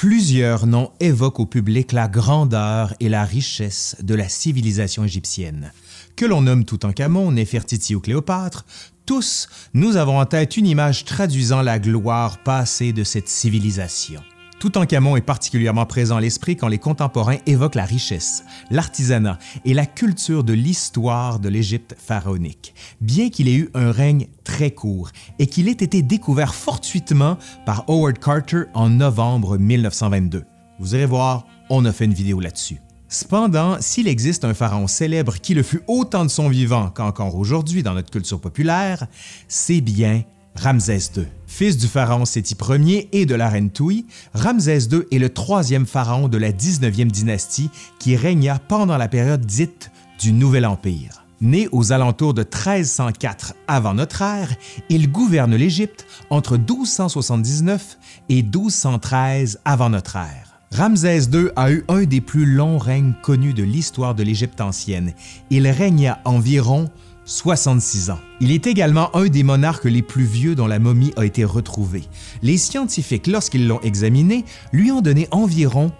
Plusieurs noms évoquent au public la grandeur et la richesse de la civilisation égyptienne. Que l'on nomme Toutankhamon, Néfertiti ou Cléopâtre, tous, nous avons en tête une image traduisant la gloire passée de cette civilisation. Toutankhamon est particulièrement présent à l'esprit quand les contemporains évoquent la richesse, l'artisanat et la culture de l'histoire de l'Égypte pharaonique, bien qu'il ait eu un règne très court et qu'il ait été découvert fortuitement par Howard Carter en novembre 1922. Vous irez voir, on a fait une vidéo là-dessus. Cependant, s'il existe un pharaon célèbre qui le fut autant de son vivant qu'encore aujourd'hui dans notre culture populaire, c'est bien Ramsès II. Fils du pharaon Séti Ier et de la reine Touy, Ramsès II est le troisième pharaon de la 19e dynastie qui régna pendant la période dite du Nouvel Empire. Né aux alentours de 1304 avant notre ère, il gouverne l'Égypte entre 1279 et 1213 avant notre ère. Ramsès II a eu un des plus longs règnes connus de l'histoire de l'Égypte ancienne. Il régna environ 66 ans. Il est également un des monarques les plus vieux dont la momie a été retrouvée. Les scientifiques, lorsqu'ils l'ont examiné, lui ont donné environ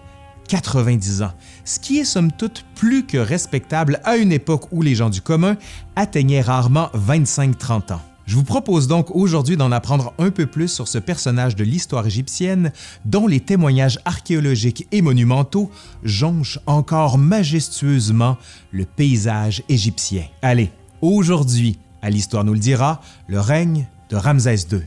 90 ans, ce qui est somme toute plus que respectable à une époque où les gens du commun atteignaient rarement 25-30 ans. Je vous propose donc aujourd'hui d'en apprendre un peu plus sur ce personnage de l'histoire égyptienne dont les témoignages archéologiques et monumentaux jonchent encore majestueusement le paysage égyptien. Allez, aujourd'hui, à l'Histoire nous le dira, le règne de Ramsès II.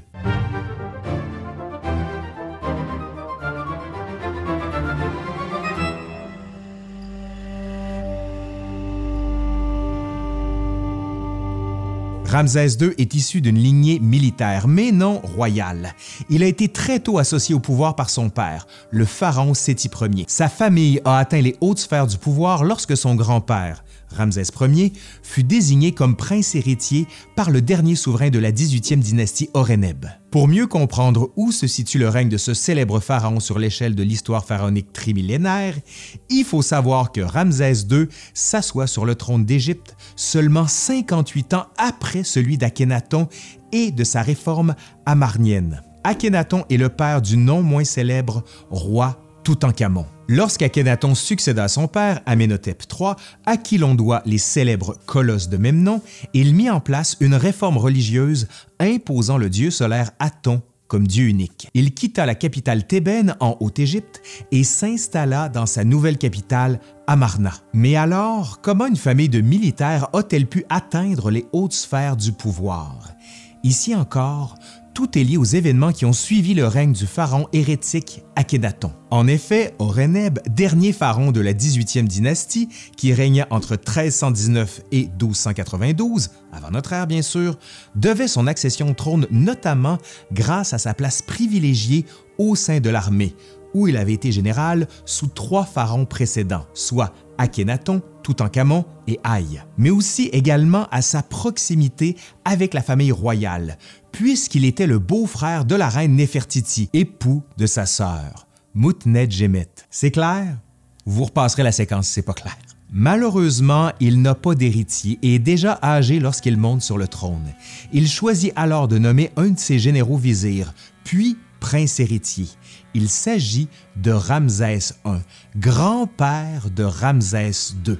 Ramsès II est issu d'une lignée militaire, mais non royale. Il a été très tôt associé au pouvoir par son père, le pharaon Séti Ier. Sa famille a atteint les hautes sphères du pouvoir lorsque son grand-père, Ramsès Ier, fut désigné comme prince héritier par le dernier souverain de la 18e dynastie Hornéb. Pour mieux comprendre où se situe le règne de ce célèbre pharaon sur l'échelle de l'histoire pharaonique trimillénaire, il faut savoir que Ramsès II s'assoit sur le trône d'Égypte seulement 58 ans après celui d'Akhenaton et de sa réforme amarnienne. Akhenaton est le père du non moins célèbre roi Toutankhamon. Lorsqu'Akhenaton succéda à son père, Amenhotep III, à qui l'on doit les célèbres colosses de même nom, il mit en place une réforme religieuse imposant le dieu solaire Aton comme dieu unique. Il quitta la capitale thébaine en Haute-Égypte et s'installa dans sa nouvelle capitale, Amarna. Mais alors, comment une famille de militaires a-t-elle pu atteindre les hautes sphères du pouvoir? Ici encore, tout est lié aux événements qui ont suivi le règne du pharaon hérétique Akhenaton. En effet, Hornéb, dernier pharaon de la 18e dynastie, qui régna entre 1319 et 1292, avant notre ère bien sûr, devait son accession au trône notamment grâce à sa place privilégiée au sein de l'armée, où il avait été général sous trois pharaons précédents, soit Akhenaton, Toutankhamon et Haï, mais aussi également à sa proximité avec la famille royale, puisqu'il était le beau-frère de la reine Néfertiti, époux de sa sœur, Moutnet-Gemet. C'est clair? Vous repasserez la séquence si c'est pas clair. Malheureusement, il n'a pas d'héritier et est déjà âgé lorsqu'il monte sur le trône. Il choisit alors de nommer un de ses généraux vizirs, puis prince héritier. Il s'agit de Ramsès I, grand-père de Ramsès II.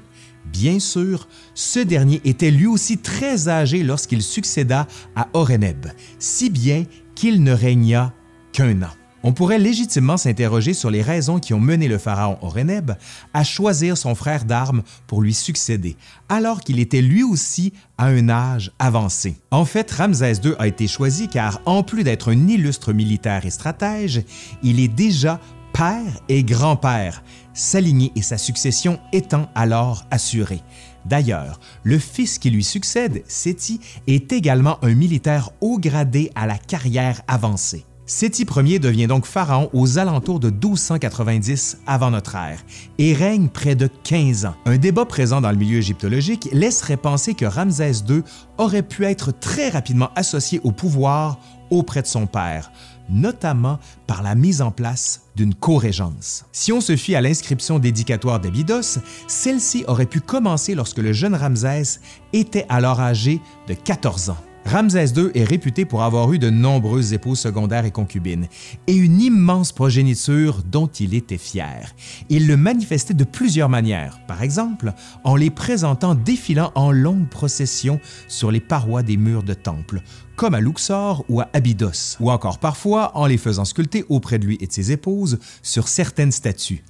Bien sûr, ce dernier était lui aussi très âgé lorsqu'il succéda à Hornéb, si bien qu'il ne régna qu'un an. On pourrait légitimement s'interroger sur les raisons qui ont mené le pharaon Hornéb à choisir son frère d'armes pour lui succéder, alors qu'il était lui aussi à un âge avancé. En fait, Ramsès II a été choisi car, en plus d'être un illustre militaire et stratège, il est déjà père et grand-père, sa lignée et sa succession étant alors assurées. D'ailleurs, le fils qui lui succède, Séti, est également un militaire haut gradé à la carrière avancée. Séti Ier devient donc pharaon aux alentours de 1290 avant notre ère et règne près de 15 ans. Un débat présent dans le milieu égyptologique laisserait penser que Ramsès II aurait pu être très rapidement associé au pouvoir auprès de son père, notamment par la mise en place d'une co-régence. Si on se fie à l'inscription dédicatoire d'Abydos, celle-ci aurait pu commencer lorsque le jeune Ramsès était alors âgé de 14 ans. Ramsès II est réputé pour avoir eu de nombreuses épouses secondaires et concubines, et une immense progéniture dont il était fier. Il le manifestait de plusieurs manières, par exemple en les présentant défilant en longues processions sur les parois des murs de temples, comme à Luxor ou à Abydos, ou encore parfois en les faisant sculpter auprès de lui et de ses épouses sur certaines statues.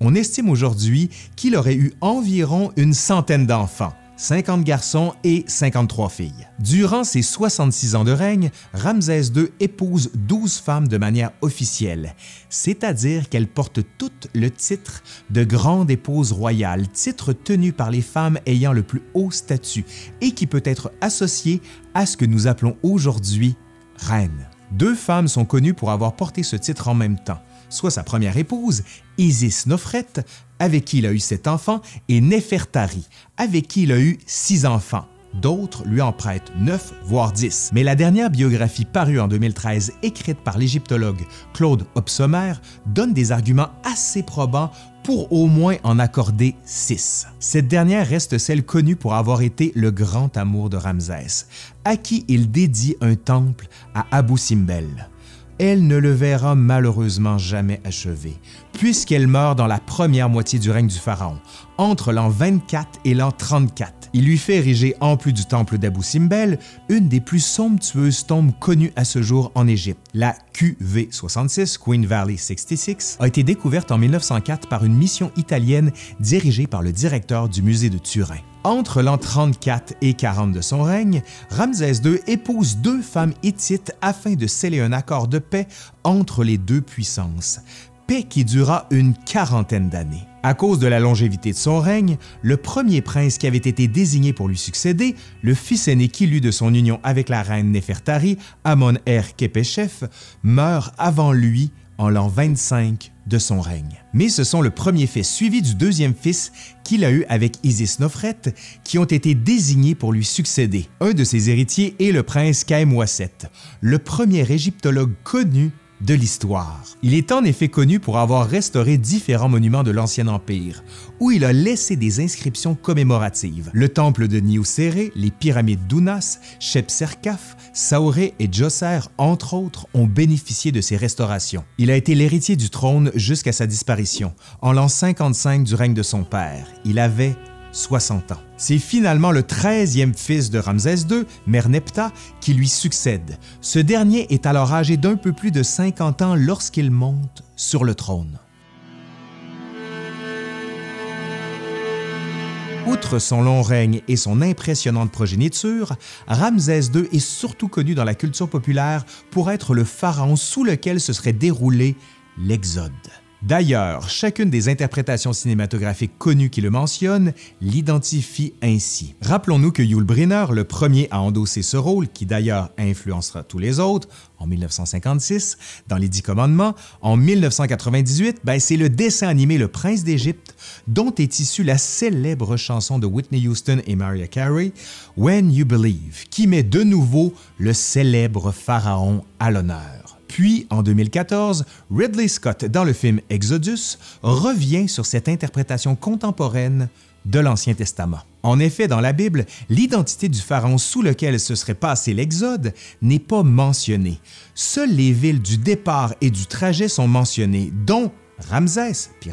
On estime aujourd'hui qu'il aurait eu environ une centaine d'enfants, 50 garçons et 53 filles. Durant ses 66 ans de règne, Ramsès II épouse 12 femmes de manière officielle, c'est-à-dire qu'elles portent toutes le titre de grande épouse royale, titre tenu par les femmes ayant le plus haut statut et qui peut être associé à ce que nous appelons aujourd'hui reine. Deux femmes sont connues pour avoir porté ce titre en même temps, soit sa première épouse, Isis Nofret, avec qui il a eu sept enfants, et Nefertari, avec qui il a eu six enfants. D'autres lui en prêtent neuf, voire dix. Mais la dernière biographie parue en 2013, écrite par l'égyptologue Claude Hobsommer, donne des arguments assez probants pour au moins en accorder six. Cette dernière reste celle connue pour avoir été le grand amour de Ramsès, à qui il dédie un temple à Abu Simbel elle ne le verra malheureusement jamais achevé, puisqu'elle meurt dans la première moitié du règne du Pharaon, entre l'an 24 et l'an 34. Il lui fait ériger, en plus du temple d'Abou Simbel, une des plus somptueuses tombes connues à ce jour en Égypte. La QV66, Queen Valley 66, a été découverte en 1904 par une mission italienne dirigée par le directeur du musée de Turin. Entre l'an 34 et 40 de son règne, Ramsès II épouse deux femmes hittites afin de sceller un accord de paix entre les deux puissances, paix qui dura une quarantaine d'années. À cause de la longévité de son règne, le premier prince qui avait été désigné pour lui succéder, le fils aîné qu'il eut de son union avec la reine Nefertari, Amon-Er-Kepeshef, meurt avant lui en l'an 25 de son règne. Mais ce sont le premier fils suivi du deuxième fils qu'il a eu avec Isis Nofret qui ont été désignés pour lui succéder. Un de ses héritiers est le prince Kaemwaset, le premier égyptologue connu de l'histoire. Il est en effet connu pour avoir restauré différents monuments de l'Ancien Empire, où il a laissé des inscriptions commémoratives. Le temple de Niuserre, les pyramides d'Unas, Shepserkaf, Saoré et Djoser, entre autres, ont bénéficié de ces restaurations. Il a été l'héritier du trône jusqu'à sa disparition, en l'an 55 du règne de son père. Il avait 60 ans. C'est finalement le 13e fils de Ramsès II, Merneptah, qui lui succède. Ce dernier est alors âgé d'un peu plus de 50 ans lorsqu'il monte sur le trône. Outre son long règne et son impressionnante progéniture, Ramsès II est surtout connu dans la culture populaire pour être le pharaon sous lequel se serait déroulé l'Exode. D'ailleurs, chacune des interprétations cinématographiques connues qui le mentionnent l'identifie ainsi. Rappelons-nous que Yul Brynner, le premier à endosser ce rôle, qui d'ailleurs influencera tous les autres, en 1956, dans les Dix Commandements, en 1998, ben, c'est le dessin animé Le Prince d'Égypte, dont est issue la célèbre chanson de Whitney Houston et Mariah Carey, When You Believe, qui met de nouveau le célèbre pharaon à l'honneur. Puis, en 2014, Ridley Scott, dans le film Exodus, revient sur cette interprétation contemporaine de l'Ancien Testament. En effet, dans la Bible, l'identité du pharaon sous lequel se serait passé l'Exode n'est pas mentionnée. Seules les villes du départ et du trajet sont mentionnées, dont Ramsès, puis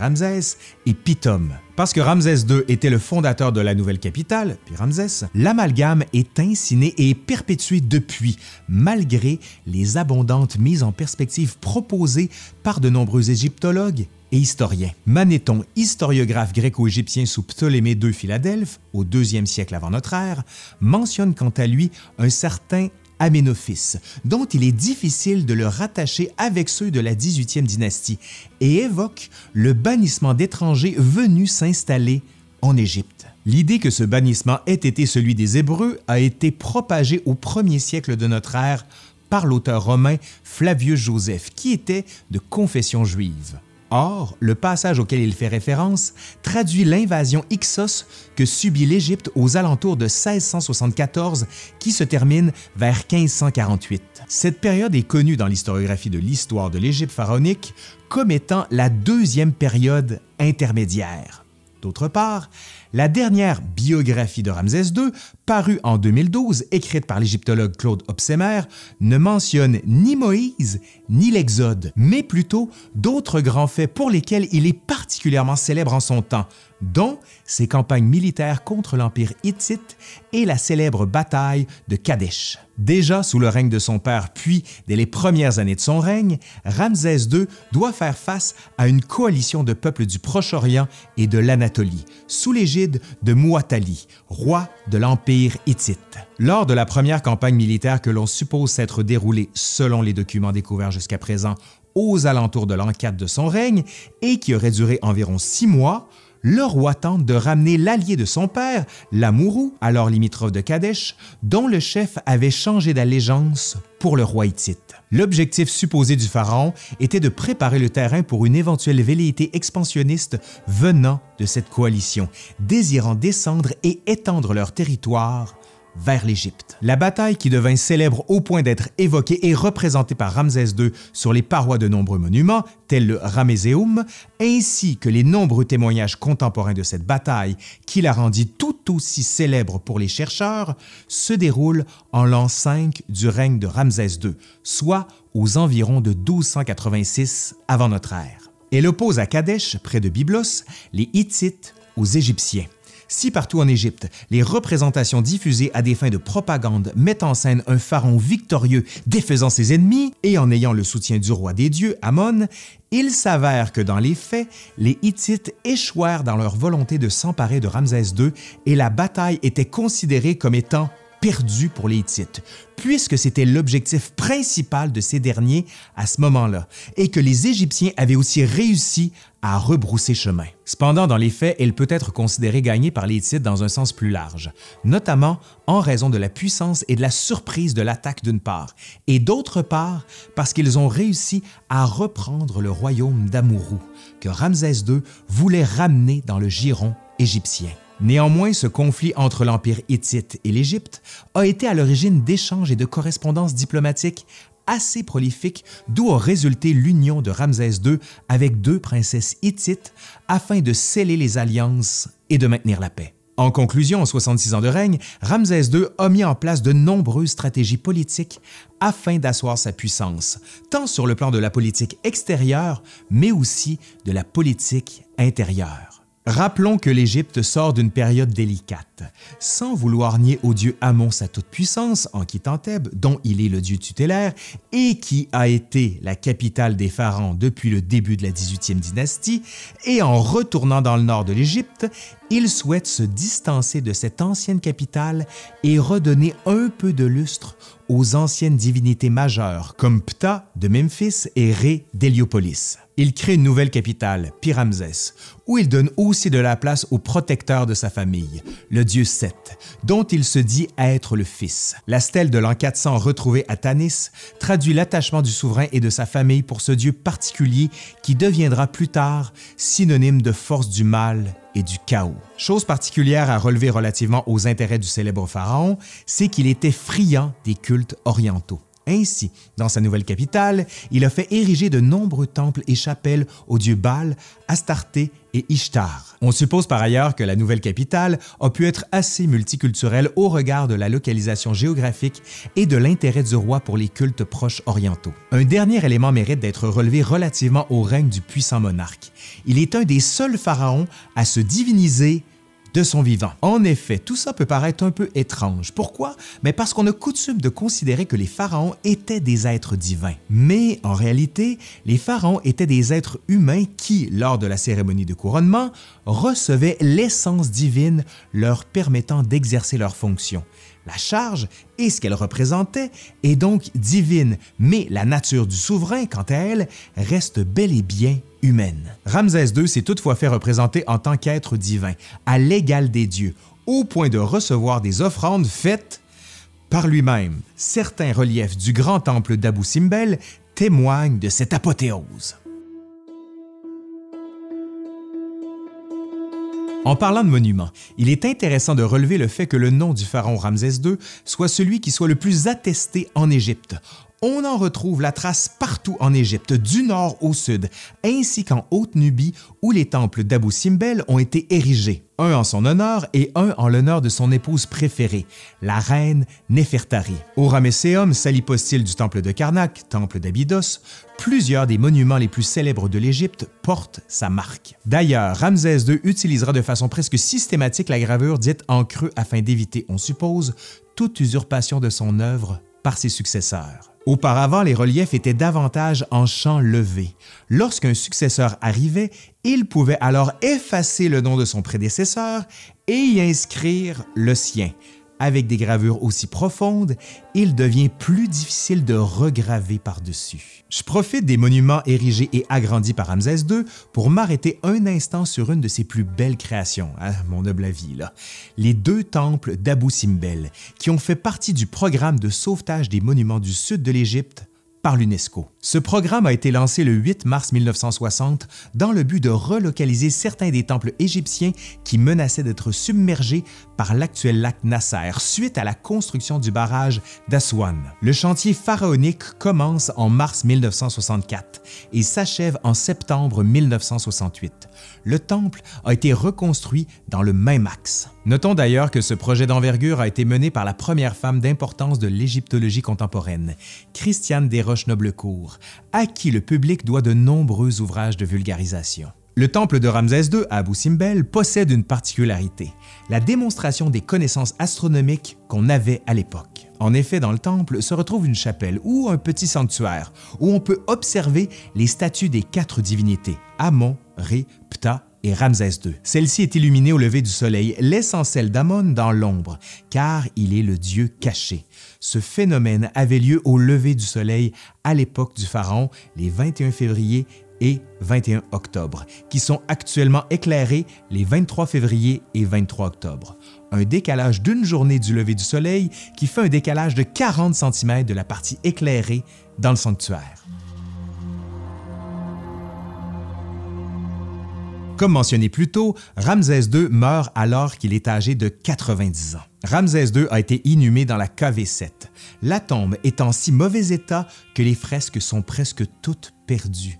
et Pithom. Parce que Ramsès II était le fondateur de la nouvelle capitale, puis Ramsès, l'amalgame est insiné et perpétué depuis, malgré les abondantes mises en perspective proposées par de nombreux égyptologues et historiens. Manéthon, historiographe gréco-égyptien sous Ptolémée II Philadelphe, au deuxième siècle avant notre ère, mentionne quant à lui un certain Aménophis, dont il est difficile de le rattacher avec ceux de la 18e dynastie, et évoque le bannissement d'étrangers venus s'installer en Égypte. L'idée que ce bannissement ait été celui des Hébreux a été propagée au premier siècle de notre ère par l'auteur romain Flavius Joseph, qui était de confession juive. Or, le passage auquel il fait référence traduit l'invasion Ixos que subit l'Égypte aux alentours de 1674 qui se termine vers 1548. Cette période est connue dans l'historiographie de l'histoire de l'Égypte pharaonique comme étant la deuxième période intermédiaire. D'autre part, la dernière biographie de Ramsès II, parue en 2012, écrite par l'égyptologue Claude Opsemer, ne mentionne ni Moïse ni l'Exode, mais plutôt d'autres grands faits pour lesquels il est particulièrement célèbre en son temps, dont ses campagnes militaires contre l'Empire hittite et la célèbre bataille de Kadesh. Déjà sous le règne de son père, puis dès les premières années de son règne, Ramsès II doit faire face à une coalition de peuples du Proche-Orient et de l'Anatolie, sous l'égide de Muatali, roi de l'Empire hittite. Lors de la première campagne militaire que l'on suppose s'être déroulée selon les documents découverts jusqu'à présent aux alentours de 4 de son règne et qui aurait duré environ six mois, le roi tente de ramener l'allié de son père, l'Amourou, alors limitrophe de Kadesh, dont le chef avait changé d'allégeance pour le roi hittite. L'objectif supposé du pharaon était de préparer le terrain pour une éventuelle velléité expansionniste venant de cette coalition, désirant descendre et étendre leur territoire vers l'Égypte. La bataille qui devint célèbre au point d'être évoquée et représentée par Ramsès II sur les parois de nombreux monuments, tels le Ramesseum, ainsi que les nombreux témoignages contemporains de cette bataille qui la rendit tout aussi célèbre pour les chercheurs, se déroule en l'an 5 du règne de Ramsès II, soit aux environs de 1286 avant notre ère. Elle oppose à Kadesh, près de Byblos, les Hittites aux Égyptiens. Si partout en Égypte, les représentations diffusées à des fins de propagande mettent en scène un pharaon victorieux défaisant ses ennemis et en ayant le soutien du roi des dieux, Amon, il s'avère que dans les faits, les Hittites échouèrent dans leur volonté de s'emparer de Ramsès II et la bataille était considérée comme étant perdu pour les Hittites, puisque c'était l'objectif principal de ces derniers à ce moment-là, et que les Égyptiens avaient aussi réussi à rebrousser chemin. Cependant, dans les faits, elle peut être considérée gagnée par les Hittites dans un sens plus large, notamment en raison de la puissance et de la surprise de l'attaque d'une part, et d'autre part parce qu'ils ont réussi à reprendre le royaume d'Amourou, que Ramsès II voulait ramener dans le giron égyptien. Néanmoins, ce conflit entre l'Empire hittite et l'Égypte a été à l'origine d'échanges et de correspondances diplomatiques assez prolifiques, d'où a résulté l'union de Ramsès II avec deux princesses hittites afin de sceller les alliances et de maintenir la paix. En conclusion, en 66 ans de règne, Ramsès II a mis en place de nombreuses stratégies politiques afin d'asseoir sa puissance, tant sur le plan de la politique extérieure, mais aussi de la politique intérieure. Rappelons que l'Égypte sort d'une période délicate. Sans vouloir nier au dieu Amon sa toute-puissance en quittant Thèbes, dont il est le dieu tutélaire, et qui a été la capitale des pharaons depuis le début de la 18e dynastie, et en retournant dans le nord de l'Égypte, il souhaite se distancer de cette ancienne capitale et redonner un peu de lustre aux anciennes divinités majeures comme Ptah de Memphis et Ré d'Héliopolis. Il crée une nouvelle capitale, Pyramsès, où il donne aussi de la place au protecteur de sa famille, le dieu Seth, dont il se dit être le fils. La stèle de l'an 400 retrouvée à Tanis traduit l'attachement du souverain et de sa famille pour ce dieu particulier qui deviendra plus tard synonyme de force du mal et du chaos. Chose particulière à relever relativement aux intérêts du célèbre pharaon, c'est qu'il était friand des cultes orientaux. Ainsi, dans sa nouvelle capitale, il a fait ériger de nombreux temples et chapelles aux dieux Baal, Astarté et Ishtar. On suppose par ailleurs que la nouvelle capitale a pu être assez multiculturelle au regard de la localisation géographique et de l'intérêt du roi pour les cultes proches orientaux. Un dernier élément mérite d'être relevé relativement au règne du puissant monarque. Il est un des seuls pharaons à se diviniser de son vivant. En effet, tout ça peut paraître un peu étrange. Pourquoi? Mais parce qu'on a coutume de considérer que les pharaons étaient des êtres divins. Mais en réalité, les pharaons étaient des êtres humains qui, lors de la cérémonie de couronnement, recevaient l'essence divine leur permettant d'exercer leurs fonctions. La charge et ce qu'elle représentait est donc divine, mais la nature du souverain, quant à elle, reste bel et bien humaine. Ramsès II s'est toutefois fait représenter en tant qu'être divin, à l'égal des dieux, au point de recevoir des offrandes faites par lui-même. Certains reliefs du grand temple d'Abou Simbel témoignent de cette apothéose. En parlant de monuments, il est intéressant de relever le fait que le nom du pharaon Ramsès II soit celui qui soit le plus attesté en Égypte, On en retrouve la trace partout en Égypte, du nord au sud, ainsi qu'en Haute-Nubie où les temples d'Abou Simbel ont été érigés, un en son honneur et un en l'honneur de son épouse préférée, la reine Nefertari. Au Ramesséum, salipostyle du temple de Karnak, temple d'Abydos, plusieurs des monuments les plus célèbres de l'Égypte portent sa marque. D'ailleurs, Ramsès II utilisera de façon presque systématique la gravure dite en creux afin d'éviter, on suppose, toute usurpation de son œuvre par ses successeurs. Auparavant, les reliefs étaient davantage en champ levé. Lorsqu'un successeur arrivait, il pouvait alors effacer le nom de son prédécesseur et y inscrire le sien, avec des gravures aussi profondes, il devient plus difficile de regraver par-dessus. Je profite des monuments érigés et agrandis par Ramsès II pour m'arrêter un instant sur une de ses plus belles créations, à mon humble avis, les deux temples d'Abou Simbel, qui ont fait partie du programme de sauvetage des monuments du sud de l'Égypte par l'UNESCO. Ce programme a été lancé le 8 mars 1960 dans le but de relocaliser certains des temples égyptiens qui menaçaient d'être submergés par l'actuel lac Nasser suite à la construction du barrage d'Aswan. Le chantier pharaonique commence en mars 1964 et s'achève en septembre 1968. Le temple a été reconstruit dans le même axe. Notons d'ailleurs que ce projet d'envergure a été mené par la première femme d'importance de l'égyptologie contemporaine, Christiane Desroches-Noblecourt, à qui le public doit de nombreux ouvrages de vulgarisation. Le temple de Ramsès II à Abu Simbel possède une particularité, la démonstration des connaissances astronomiques qu'on avait à l'époque. En effet, dans le temple se retrouve une chapelle ou un petit sanctuaire où on peut observer les statues des quatre divinités, Amon, Ré, Ptah et Ramsès II. Celle-ci est illuminée au lever du soleil, laissant celle d'Amon dans l'ombre, car il est le dieu caché. Ce phénomène avait lieu au lever du soleil à l'époque du pharaon, les 21 février et 21 octobre, qui sont actuellement éclairés les 23 février et 23 octobre. Un décalage d'une journée du lever du soleil qui fait un décalage de 40 cm de la partie éclairée dans le sanctuaire. Comme mentionné plus tôt, Ramsès II meurt alors qu'il est âgé de 90 ans. Ramsès II a été inhumé dans la KV7, la tombe est en si mauvais état que les fresques sont presque toutes perdues.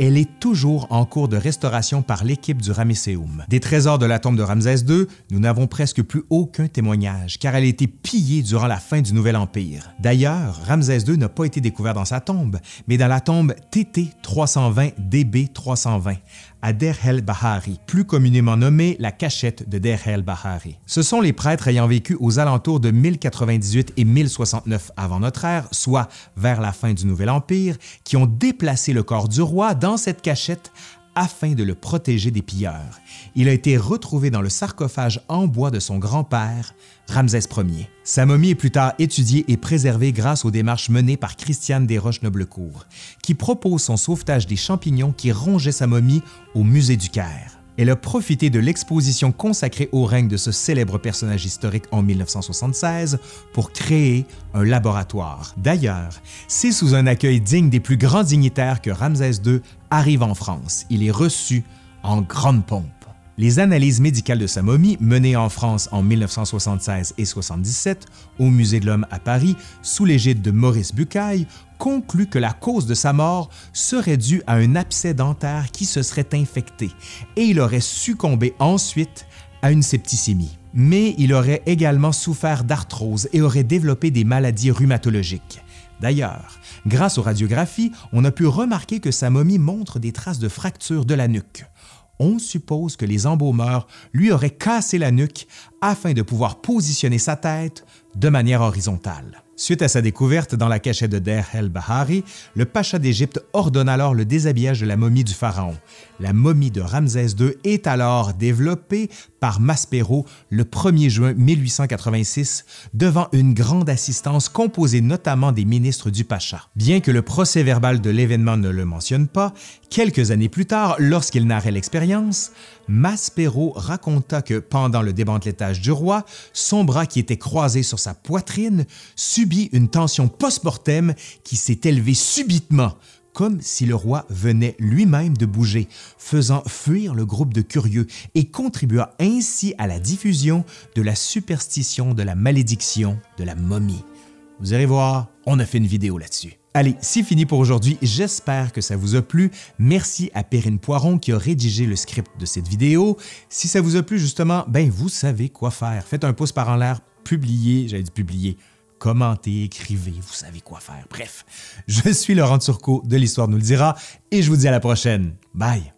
Elle est toujours en cours de restauration par l'équipe du Ramesséum. Des trésors de la tombe de Ramsès II, nous n'avons presque plus aucun témoignage, car elle a été pillée durant la fin du Nouvel Empire. D'ailleurs, Ramsès II n'a pas été découvert dans sa tombe, mais dans la tombe TT 320 DB 320, à Der el Bahari, plus communément nommée la cachette de Der el Bahari. Ce sont les prêtres ayant vécu aux alentours de 1098 et 1069 avant notre ère, soit vers la fin du Nouvel Empire, qui ont déplacé le corps du roi dans cette cachette afin de le protéger des pilleurs. Il a été retrouvé dans le sarcophage en bois de son grand-père, Ramsès Ier. Sa momie est plus tard étudiée et préservée grâce aux démarches menées par Christiane Desroches-Noblecourt, qui propose son sauvetage des champignons qui rongeaient sa momie au musée du Caire. Elle a profité de l'exposition consacrée au règne de ce célèbre personnage historique en 1976 pour créer un laboratoire. D'ailleurs, c'est sous un accueil digne des plus grands dignitaires que Ramsès II arrive en France. Il est reçu en grande pompe. Les analyses médicales de sa momie, menées en France en 1976 et 77 au Musée de l'Homme à Paris sous l'égide de Maurice Bucaille, concluent que la cause de sa mort serait due à un abcès dentaire qui se serait infecté et il aurait succombé ensuite à une septicémie. Mais il aurait également souffert d'arthrose et aurait développé des maladies rhumatologiques. D'ailleurs, grâce aux radiographies, on a pu remarquer que sa momie montre des traces de fractures de la nuque on suppose que les embaumeurs lui auraient cassé la nuque afin de pouvoir positionner sa tête de manière horizontale. Suite à sa découverte dans la cachette de Der el-Bahari, le pacha d'Égypte ordonne alors le déshabillage de la momie du pharaon. La momie de Ramsès II est alors développée par Maspero le 1er juin 1886 devant une grande assistance composée notamment des ministres du pacha. Bien que le procès-verbal de l'événement ne le mentionne pas, quelques années plus tard, lorsqu'il narrait l'expérience, Maspero raconta que pendant le démantelettage du roi, son bras qui était croisé sur sa poitrine subit une tension post-mortem qui s'est élevée subitement, comme si le roi venait lui-même de bouger, faisant fuir le groupe de curieux et contribua ainsi à la diffusion de la superstition de la malédiction de la momie. Vous allez voir, on a fait une vidéo là-dessus. Allez, c'est fini pour aujourd'hui. J'espère que ça vous a plu. Merci à Perrine Poiron qui a rédigé le script de cette vidéo. Si ça vous a plu, justement, ben vous savez quoi faire. Faites un pouce par en l'air, publiez, j'allais dire publier, commentez, écrivez, vous savez quoi faire. Bref, je suis Laurent Turcot de l'Histoire nous le dira et je vous dis à la prochaine. Bye!